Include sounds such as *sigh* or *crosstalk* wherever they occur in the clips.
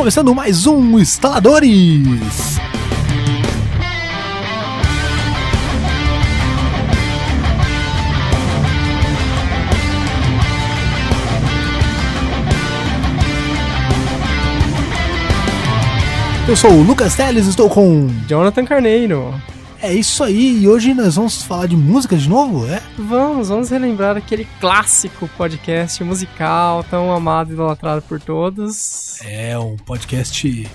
Começando mais um Instaladores. Eu sou o Lucas Teles, estou com. Jonathan Carneiro. É isso aí, e hoje nós vamos falar de música de novo, é? Vamos, vamos relembrar aquele clássico podcast musical tão amado e idolatrado por todos. É, um podcast.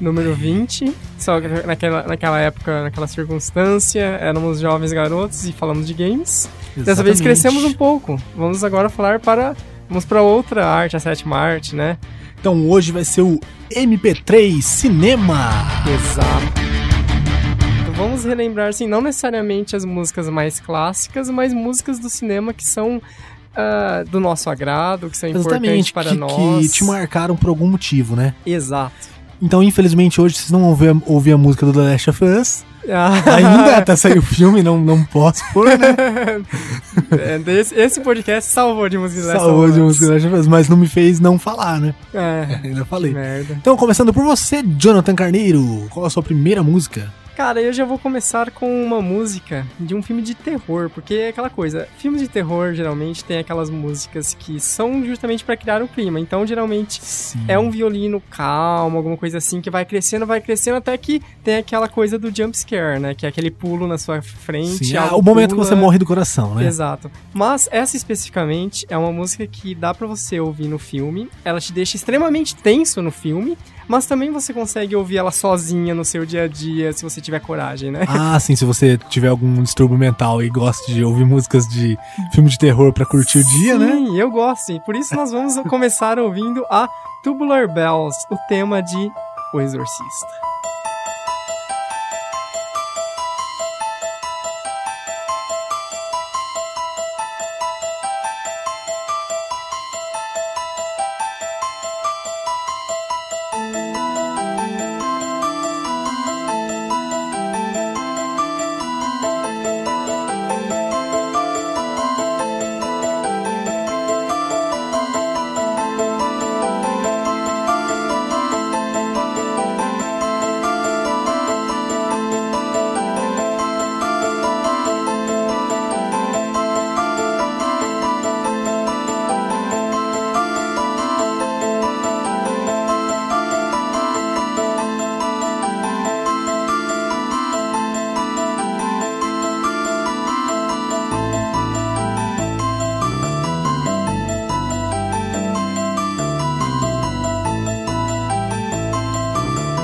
Número 20. Só que naquela, naquela época, naquela circunstância, éramos jovens garotos e falamos de games. Dessa vez Exatamente. crescemos um pouco. Vamos agora falar para. Vamos para outra arte, a sétima arte, né? Então hoje vai ser o MP3 Cinema. Exato. Vamos relembrar, assim, não necessariamente as músicas mais clássicas, mas músicas do cinema que são ah, do nosso agrado, que são importantes para que, nós. que te marcaram por algum motivo, né? Exato. Então, infelizmente, hoje vocês não vão ouvir, ouvir a música do The Last of Us. Ah, Ainda até sair o filme, não, não posso pôr, né? *laughs* é, esse, esse podcast salvou de música dessa Salvou de música Last of Us, mas não me fez não falar, né? É, *laughs* Ainda falei. merda. Então, começando por você, Jonathan Carneiro, qual a sua primeira música? Cara, eu já vou começar com uma música de um filme de terror, porque é aquela coisa, filmes de terror geralmente tem aquelas músicas que são justamente pra criar o clima. Então, geralmente Sim. é um violino calmo, alguma coisa assim que vai crescendo, vai crescendo até que tem aquela coisa do jump scare, né? Que é aquele pulo na sua frente. Sim, algo o momento pula. que você morre do coração, né? Exato. Mas essa especificamente é uma música que dá pra você ouvir no filme. Ela te deixa extremamente tenso no filme, mas também você consegue ouvir ela sozinha no seu dia a dia, se você tiver coragem, né? Ah, sim, se você tiver algum distúrbio mental e gosta de ouvir músicas de filme de terror pra curtir o dia, né? Sim, eu gosto. E por isso nós vamos começar ouvindo a Tubular Bells, o tema de O Exorcista.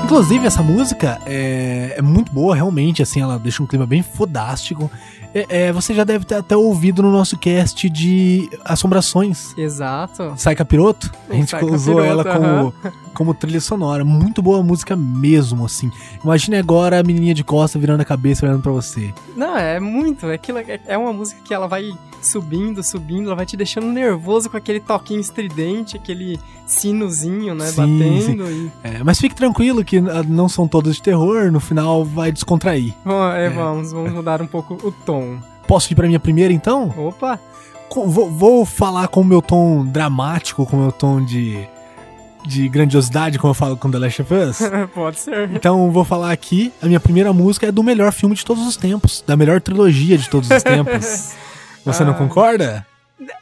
Inclusive, essa música é, é muito boa, realmente, assim, ela deixa um clima bem fodástico. É, é, você já deve ter até ouvido no nosso cast de Assombrações. Exato. Sai Capiroto, a gente Sai usou Capiroto, ela como, como trilha sonora. Muito boa música mesmo, assim. Imagine agora a menininha de costa virando a cabeça olhando pra você. Não, é muito. É, aquilo, é- é uma música que ela vai subindo, subindo, ela vai te deixando nervoso com aquele toquinho estridente, aquele sinozinho, né, Sim, batendo. E... É, mas fique tranquilo que ah, não são todas de terror, no final vai descontrair. Bom, é, Vamos, vamos mudar um pouco o tom. Posso ir pra minha primeira então? Opa! Vou, vou falar com o meu tom dramático, com o meu tom de, de grandiosidade, como eu falo com The Last of Us. *laughs* Pode ser. Então vou falar aqui, a minha primeira música é do melhor filme de todos os tempos, da melhor trilogia de todos os *laughs* tempos. Você não Ah. concorda?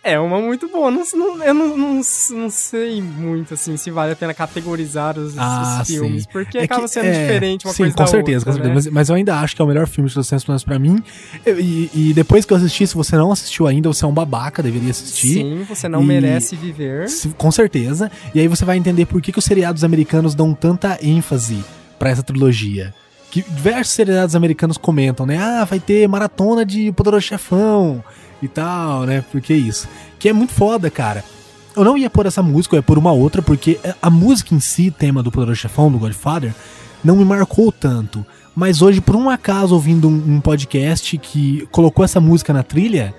É uma muito boa. Não, não- eu não, não, não sei muito, assim, se vale a pena categorizar os, Ah, os filmes. sim. Porque É acaba que- sendo é, diferente uma sim, coisa com da certeza, outra, com certeza. né? Mas, mas eu ainda acho que é o melhor filme de todos os tempos, pelo menos pra mim. E, e depois que eu assisti, se você não assistiu ainda, você é um babaca, deveria assistir. Sim, você não E- merece viver. Com certeza. E aí você vai entender por que, que os seriados americanos dão tanta ênfase pra essa trilogia. Que diversos seriados americanos comentam, né? Ah, vai ter maratona de Poderoso Chefão e tal, né? Porque isso. Que é muito foda, cara. Eu não ia pôr essa música, eu ia pôr uma outra, porque a música em si, tema do Poderoso Chefão, do Godfather, não me marcou tanto. Mas hoje, por um acaso, ouvindo um, um podcast que colocou essa música na trilha,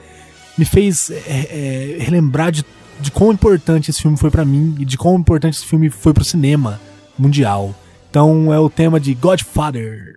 me fez é, é, relembrar de, de quão importante esse filme foi pra mim e de quão importante esse filme foi pro cinema mundial. Então é o tema de Godfather.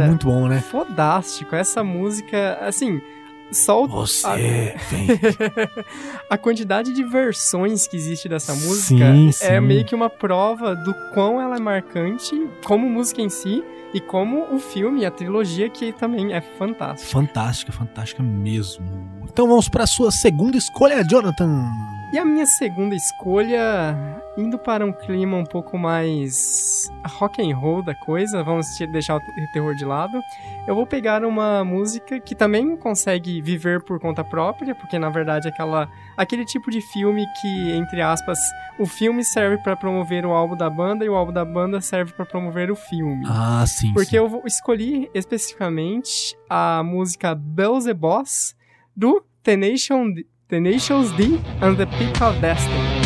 Cara, muito bom, né? Fodástico. Essa música, assim, só o- Você vem. *laughs* a quantidade de versões que existe dessa música Sim, é sim. meio que uma prova do quão ela é marcante como música em si e como o filme, a trilogia que também é fantástico. Fantástica, fantástica mesmo. Então vamos pra sua segunda escolha, Jonathan. E a minha segunda escolha, indo para um clima um pouco mais rock and roll da coisa, vamos deixar o terror de lado. Eu vou pegar uma música que também consegue viver por conta própria, porque na verdade é aquela aquele tipo de filme que, entre aspas, o filme serve para promover o álbum da banda e o álbum da banda serve para promover o filme. Ah, sim. Porque sim. eu escolhi especificamente a música Beelzebos do Tenacious D, Tenacious D and the Peak of Destiny.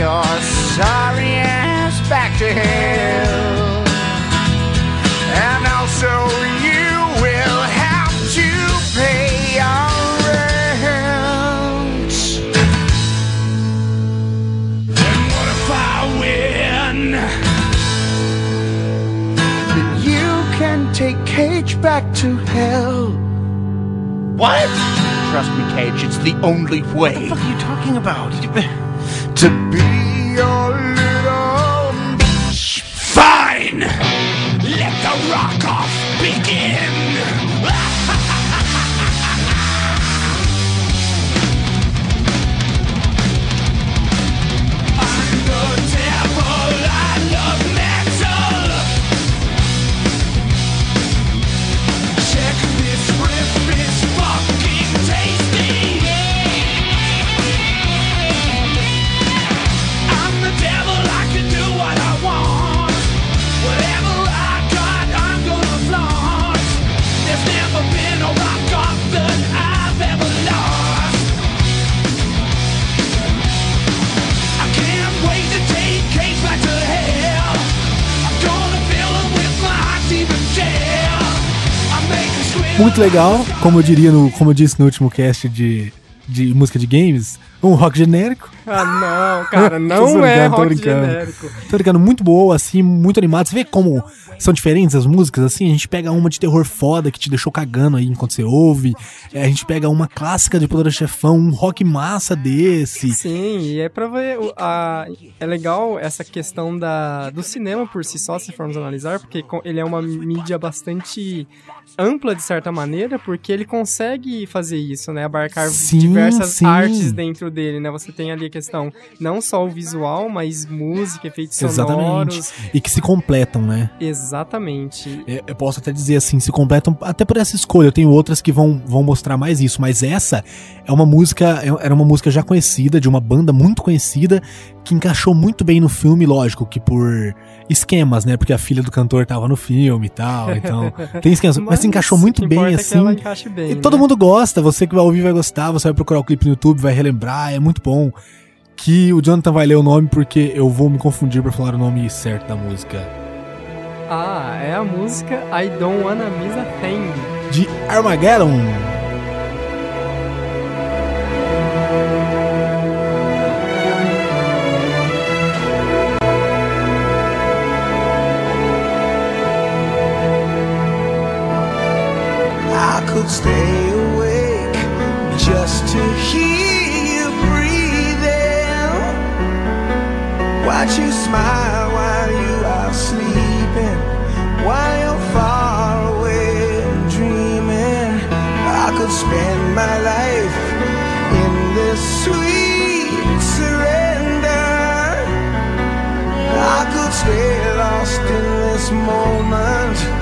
Your sorry ass back to hell. And also, you will have to pay your rent. And what if I win? Then you can take Cage back to hell. What? Trust me, Cage, it's the only way. What the fuck are you talking about? To be your little bitch. Fine! Let the rock off begin! Legal, como eu diria no, como eu disse no último cast de, de música de games, um rock genérico. Ah, não, cara, *laughs* não brincando, é tô rock brincando. genérico. Tô ligado, muito boa, assim, muito animado. Você vê como são diferentes as músicas, assim? A gente pega uma de terror foda que te deixou cagando aí enquanto você ouve. É, A gente pega uma clássica de Poderoso Chefão, um rock massa desse. Sim, e é pra ver. A, é legal essa questão da, do cinema por si só, se formos analisar, porque ele é uma mídia bastante ampla de certa maneira, porque ele consegue fazer isso, né? Abarcar Sim, diversas sim. artes dentro dele, né? Você tem ali a questão não só o visual, mas música, efeitos Exatamente. sonoros. E que se completam, né? Exatamente. É, Eu posso até dizer assim, se completam até por essa escolha. Eu tenho outras que vão, vão mostrar mais isso, mas essa é uma música, é- era uma música já conhecida, de uma banda muito conhecida, que encaixou muito bem no filme, lógico, que por esquemas, né? Porque a filha do cantor tava no filme e tal, então *laughs* tem esquemas, mas, se encaixou muito bem assim. bem, E né? todo mundo gosta, você que vai ouvir vai gostar, você vai procurar o clipe no YouTube, vai relembrar, é muito bom que o Jonathan vai ler o nome porque eu vou me confundir para falar o nome certo da música. Ah, é a música I Don't Wanna Miss a Thing de Armageddon. Stay awake just to hear Watch you smile while you are sleeping, while you're far away dreaming. I could spend my life in this sweet surrender. I could stay lost in this moment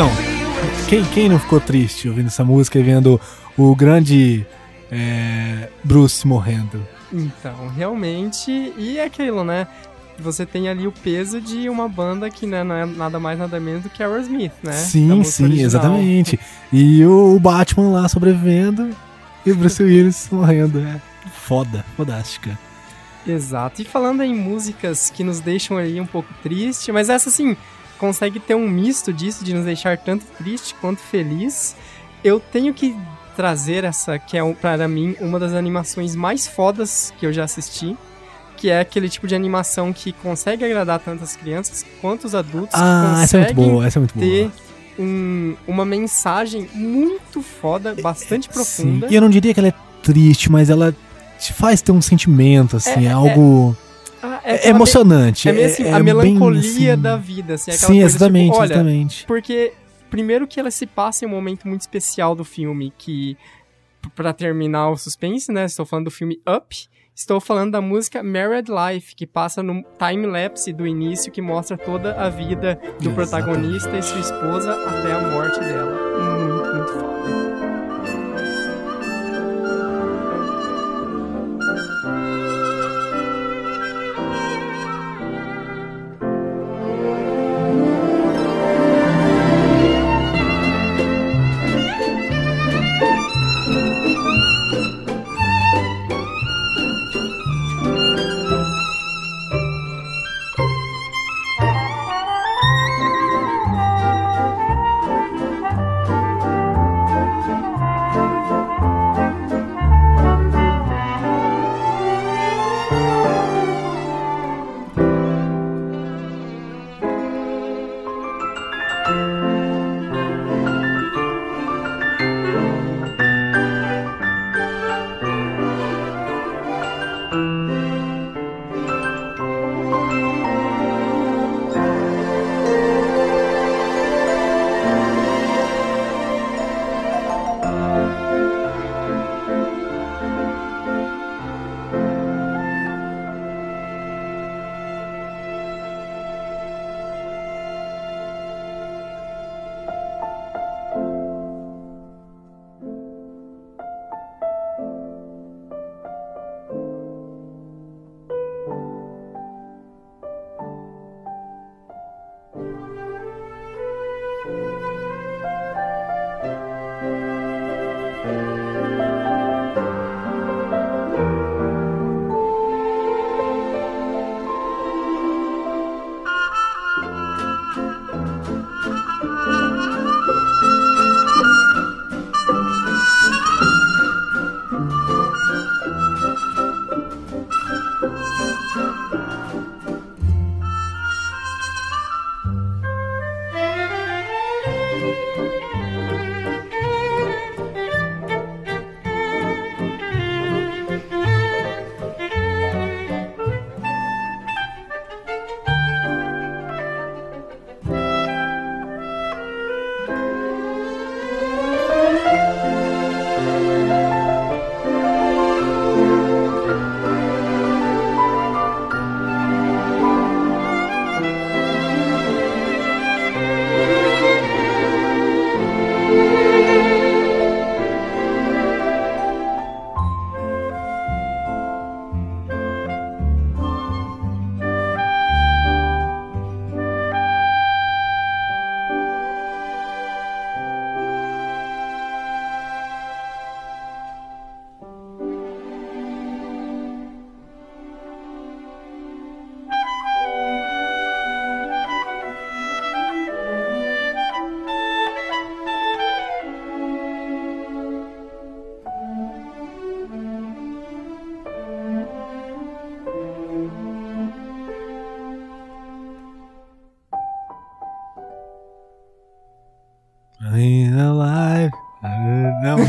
Então, Quem, quem não ficou triste ouvindo essa música e vendo o grande é, Bruce morrendo? Então, realmente, e é aquilo, né? Você tem ali o peso de uma banda que né, não é nada mais nada menos do que Aerosmith, né? Sim, sim, original. exatamente. E o Batman lá sobrevivendo e o Bruce Willis *laughs* morrendo. É foda, fodástica. Exato. E falando em músicas que nos deixam ali um pouco triste, mas essa sim consegue ter um misto disso, de nos deixar tanto triste quanto feliz. Eu tenho que trazer essa, que é para mim uma das animações mais fodas que eu já assisti. Que é aquele tipo de animação que consegue agradar tanto as crianças quanto os adultos. Ah, essa é muito boa, essa é muito ter boa. um- uma mensagem muito foda, bastante Sim, profunda. e eu não diria que ela é triste, mas ela te faz ter um sentimento, assim, é, É, é, algo Ah, é, aquela emocionante. É meio assim, é a bem, melancolia assim, da vida, assim, aquela Sim, coisa, exatamente, tipo, olha, exatamente. Porque, primeiro que ela se passa em um momento muito especial do filme, que, p- pra terminar o suspense, né, estou falando do filme Up, estou falando da música Married Life, que passa no time-lapse do início, que mostra toda a vida do Exatamente. protagonista e sua esposa até a morte dela. Muito, muito foda.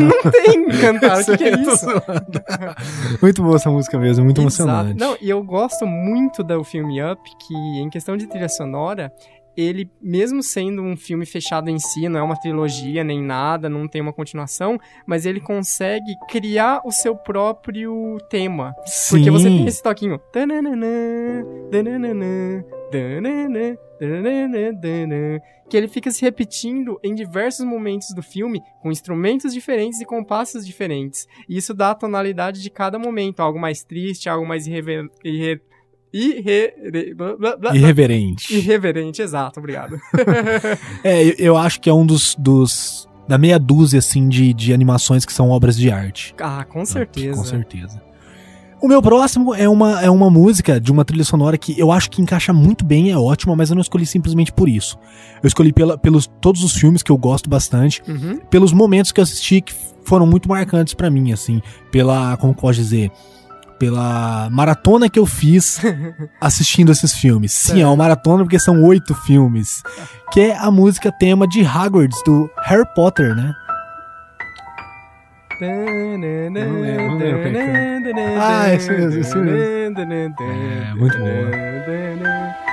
*laughs* Não. Tem cantar, o que, que é isso? *laughs* muito boa essa música mesmo, muito Exato. emocionante. Não, e eu gosto muito do filme Up, que em questão de trilha sonora, ele, mesmo sendo um filme fechado em si, não é uma trilogia nem nada, não tem uma continuação, mas ele consegue criar o seu próprio tema. Porque você tem esse toquinho. Tananana, tananana, tananana, Que ele fica se repetindo em diversos momentos do filme, com instrumentos diferentes e compassos diferentes. E isso dá a tonalidade de cada momento, algo mais triste, algo mais irrever... irre... Irreverente. Irreverente, exato, obrigado. *laughs* É, eu, eu acho que é um dos, dos da meia dúzia assim de, de animações que são obras de arte. Ah, com certeza. Com certeza. O meu próximo é uma, é uma música de uma trilha sonora que eu acho que encaixa muito bem, é ótima, mas eu não escolhi simplesmente por isso. Eu escolhi pela, pelos todos os filmes que eu gosto bastante, Uhum. pelos momentos que eu assisti que foram muito marcantes pra mim, assim, pela, como posso dizer, pela maratona que eu fiz *laughs* assistindo esses filmes. Sim, é uma maratona porque são oito filmes, que é a música tema de Hogwarts do Harry Potter, né? Não lembro, não lembro quem é Ah, esse mesmo, esse mesmo. É, muito boa. *laughs*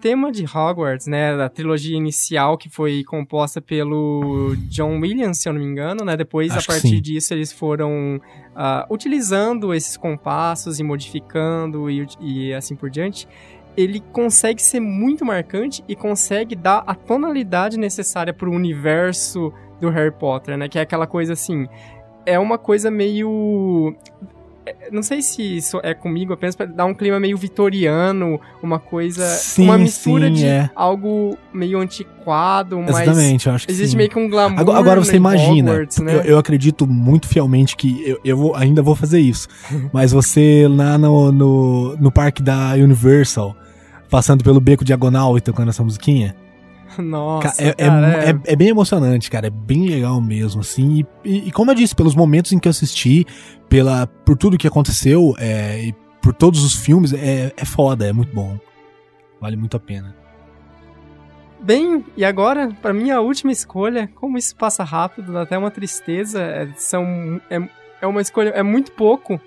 tema de Hogwarts, né, da trilogia inicial que foi composta pelo John Williams, se eu não me engano, né, depois Acho a partir disso eles foram ah, utilizando esses compassos e modificando e, e assim por diante. Ele consegue ser muito marcante e consegue dar a tonalidade necessária pro universo do Harry Potter, né, que é aquela coisa assim, é uma coisa meio não sei se isso é comigo apenas pra dar um clima meio vitoriano, uma coisa, Sim, uma mistura sim, de é. algo meio antiquado, mas Exatamente, eu acho que existe sim. meio que um glamour Agora, agora você em imagina, Hogwarts, né? eu, eu acredito muito fielmente que eu, eu vou- ainda vou fazer isso, *laughs* mas você lá no, no, no parque da Universal, passando pelo beco diagonal e tocando essa musiquinha, *laughs* Nossa, é, é cara, é- é- é bem emocionante, cara. É bem legal mesmo, assim. E, e- e como eu disse, pelos momentos em que eu assisti, pela, por tudo que aconteceu, é, e por todos os filmes, é, é foda, é muito bom. Vale muito a pena. Bem, e agora, pra minha última escolha, como isso passa rápido, dá até uma tristeza, é, são, é, é uma escolha, é muito pouco.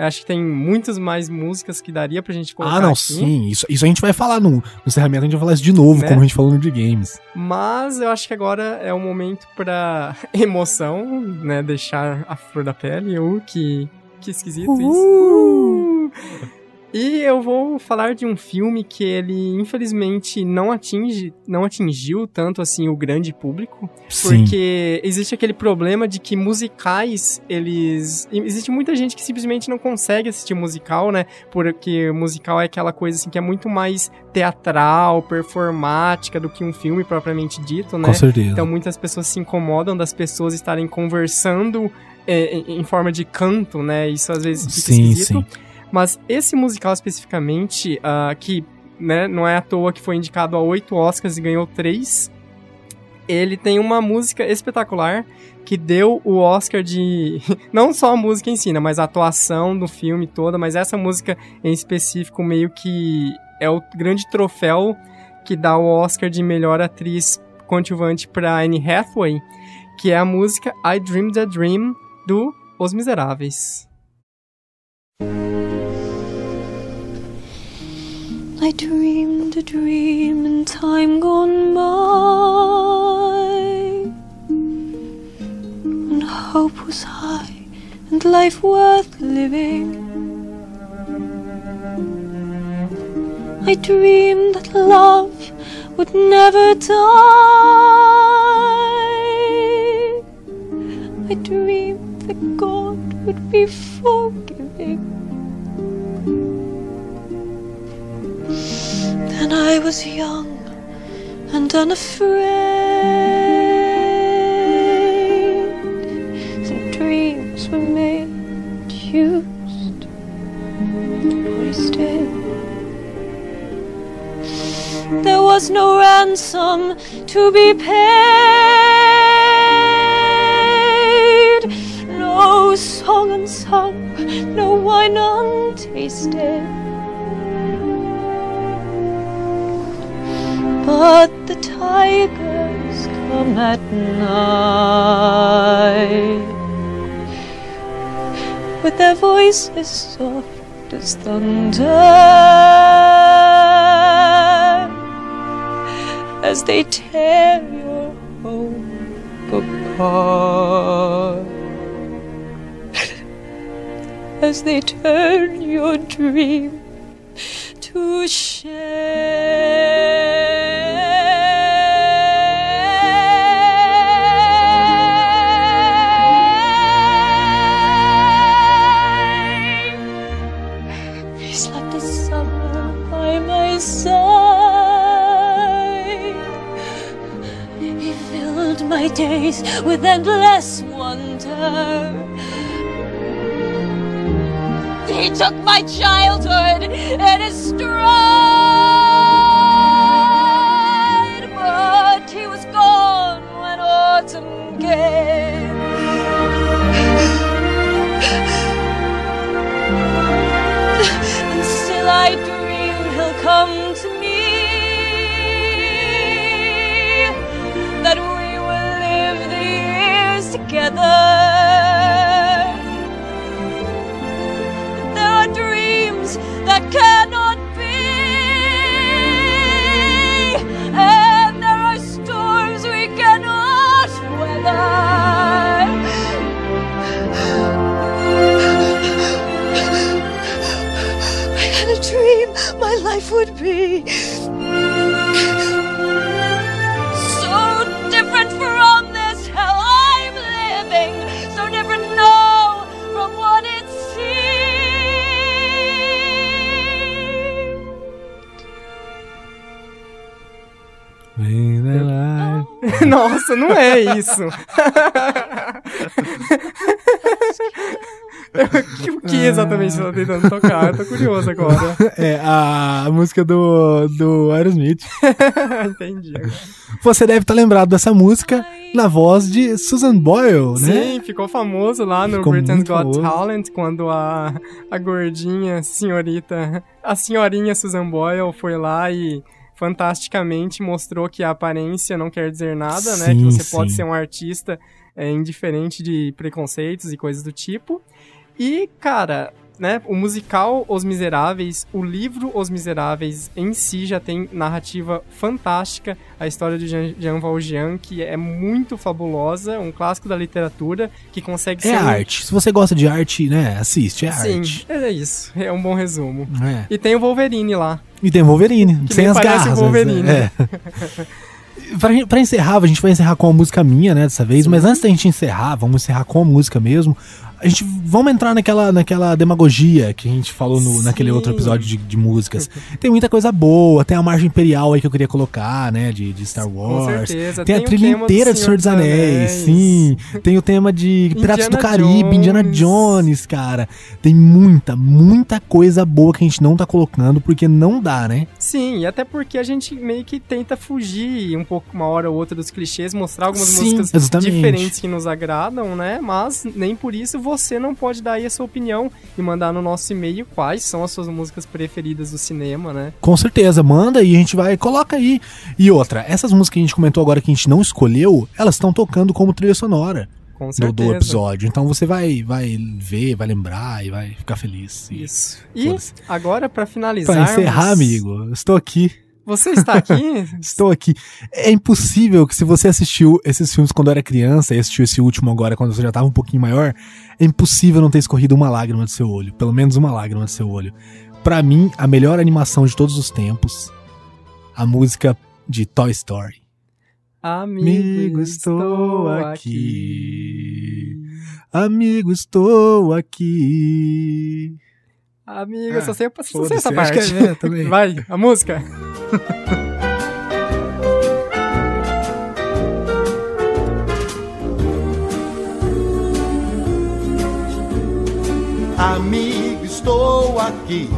Eu acho que tem muitas mais músicas que daria pra gente colocar ah, não, aqui. sim. Isso, isso a gente vai falar no, no encerramento, a gente vai falar isso de novo, Né? como a gente falou no de games. Mas eu acho que agora é o momento pra *laughs* emoção, né? Deixar a flor da pele. Uh, que, que esquisito isso. Uh! E eu vou falar de um filme que ele, infelizmente, não atinge, não atingiu tanto assim o grande público. Sim. Porque existe aquele problema de que musicais, eles. Existe muita gente que simplesmente não consegue assistir musical, né? Porque musical é aquela coisa assim que é muito mais teatral, performática do que um filme propriamente dito, né? Com certeza. Então muitas pessoas se incomodam das pessoas estarem conversando é, em forma de canto, né? Isso às vezes fica Sim, esquisito. Mas esse musical especificamente, ah, que né, não é à toa que foi indicado a oito Oscars e ganhou três, ele tem uma música espetacular que deu o Oscar de. *laughs* Não só a música em si, né, mas a atuação do filme toda, mas essa música em específico meio que é o grande troféu que dá o Oscar de melhor atriz coadjuvante para Anne Hathaway, que é a música I Dreamed a Dream do Os Miseráveis. I dreamed a dream in time gone by. When hope was high and life worth living. I dreamed that love would never die. I dreamed that God would be forgiving Then I was young and unafraid. And dreams were made, used, wasted. There was no ransom to be paid. No song unsung, no wine untasted. But the tigers come at night with their voices soft as thunder as they tear your hope apart. *laughs* As they turn your dream endless wonder. He took my childhood in his be so different from this hell I'm living, so different now from what it seemed. Oh. *laughs* Nossa, não é isso. *laughs* *laughs* o que exatamente você tá tentando tocar? Eu tô curioso agora. *laughs* É, a, música do, do Aerosmith. *laughs* Entendi. Você deve estar lembrado dessa música na voz de Susan Boyle, né? Sim, ficou famoso lá no Ficou Britain's Got famoso. Talent, quando a, a gordinha senhorita, a senhorinha Susan Boyle foi lá e fantasticamente mostrou que a aparência não quer dizer nada, né? Que Sim, você pode sim. ser um artista é, indiferente de preconceitos e coisas do tipo. E, cara, né, o musical Os Miseráveis, o livro Os Miseráveis em si já tem narrativa fantástica, a história de Jean, Jean Valjean, que é muito fabulosa, um clássico da literatura, que consegue É ser... um- arte. Se você gosta de arte, né, assiste, é Sim, arte. é isso, é um bom resumo. É. E tem o Wolverine lá. E tem Wolverine, Que sem as parece garras. o Wolverine. né? É. *laughs* pra, pra encerrar, a gente vai encerrar com a música minha, né, dessa vez. Mas antes da gente encerrar, vamos encerrar com a música mesmo. A gente vamos entrar naquela, naquela demagogia que a gente falou no, naquele outro episódio de, de músicas. *laughs* Tem muita coisa boa, tem a margem imperial aí que eu queria colocar, né? De, de Star Wars. certeza. Tem, Tem a trilha do inteira de Senhor dos Anéis, sim. Tem o tema de *laughs* Piratas do Indiana Caribe, Indiana Jones. Jones, cara. Tem muita, muita coisa boa que a gente não tá colocando porque não dá, né? Sim, e até porque a gente meio que tenta fugir um pouco uma hora ou outra dos clichês, mostrar algumas Sim, músicas exatamente. diferentes que nos agradam, né? Mas nem por isso você não pode dar aí a sua opinião e mandar no nosso e-mail quais são as suas músicas preferidas do cinema, né? Com certeza, manda e a gente vai, coloca aí. E outra, essas músicas que a gente comentou agora que a gente não escolheu, elas estão tocando como trilha sonora do, do episódio. Então você vai, vai ver, vai lembrar e vai ficar feliz. Isso. E agora, pra finalizar. Pra encerrar, amigo, estou aqui. Você está aqui? *laughs* Estou aqui. É impossível que se você assistiu esses filmes quando era criança e assistiu esse último agora quando você já estava um pouquinho maior, é impossível não ter escorrido uma lágrima do seu olho. Pelo menos uma lágrima do seu olho. Pra mim, a melhor animação de todos os tempos, a música de Toy Story. Amigo, estou aqui. Amigo, estou aqui. Amigo, eu só Ah, sei, só sei essa acho parte. que é, também. *laughs* Vai, a música. Amigo, estou aqui.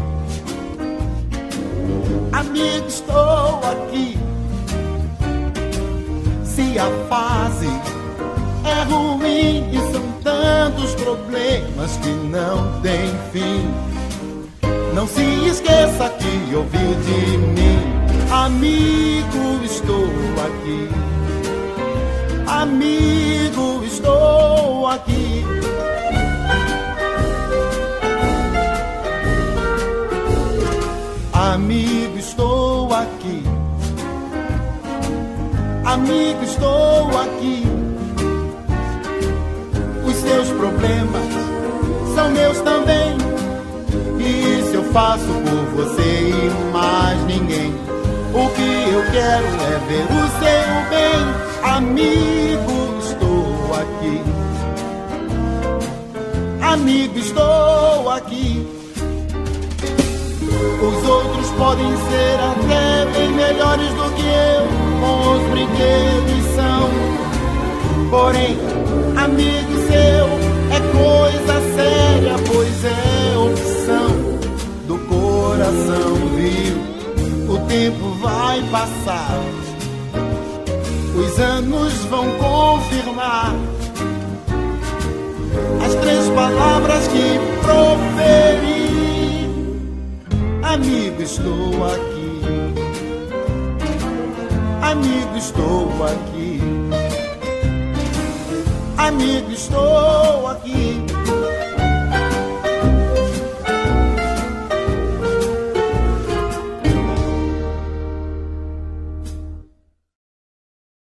Amigo, estou aqui. Se a fase é ruim e são tantos problemas que não tem fim. Não se esqueça que ouviu de mim. Amigo, estou aqui. Amigo, estou aqui. Amigo, estou aqui. Amigo, estou aqui. Os seus problemas são meus também. Faço por você e mais ninguém. O que eu quero é ver o seu bem. Amigo, estou aqui. Amigo, estou aqui. Os outros podem ser até bem melhores do que eu, com os brinquedos são. Porém, amigo seu é coisa séria, pois é coração, viu? O tempo vai passar, os anos vão confirmar as três palavras que proferi. Amigo, estou aqui. Amigo, estou aqui. Amigo, estou aqui.